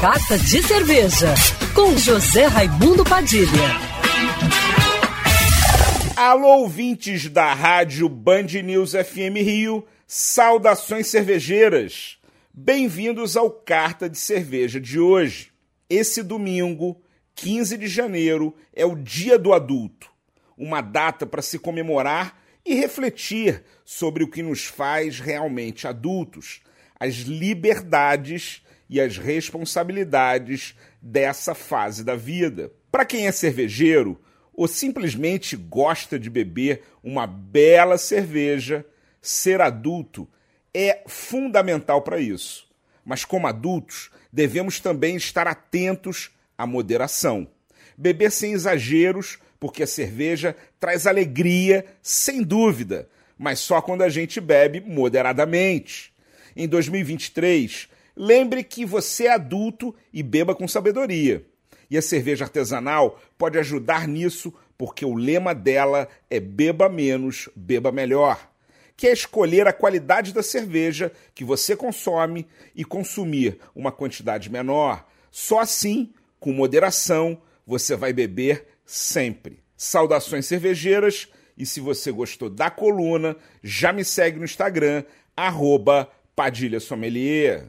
Carta de Cerveja, com José Raimundo Padilha. Alô, ouvintes da rádio Band News FM Rio, saudações cervejeiras. Bem-vindos ao Carta de Cerveja de hoje. Esse domingo, 15 de janeiro, é o Dia do Adulto, uma data para se comemorar e refletir sobre o que nos faz realmente adultos, as liberdades e as responsabilidades dessa fase da vida. Para quem é cervejeiro ou simplesmente gosta de beber uma bela cerveja, ser adulto é fundamental para isso. Mas como adultos, devemos também estar atentos à moderação. Beber sem exageros, porque a cerveja traz alegria, sem dúvida, mas só quando a gente bebe moderadamente. Em 2023, Lembre que você é adulto e beba com sabedoria. E a cerveja artesanal pode ajudar nisso, porque o lema dela é beba menos, beba melhor. Que é escolher a qualidade da cerveja que você consome e consumir uma quantidade menor. Só assim, com moderação, você vai beber sempre. Saudações cervejeiras e se você gostou da coluna, já me segue no Instagram, arroba Padilha Sommelier.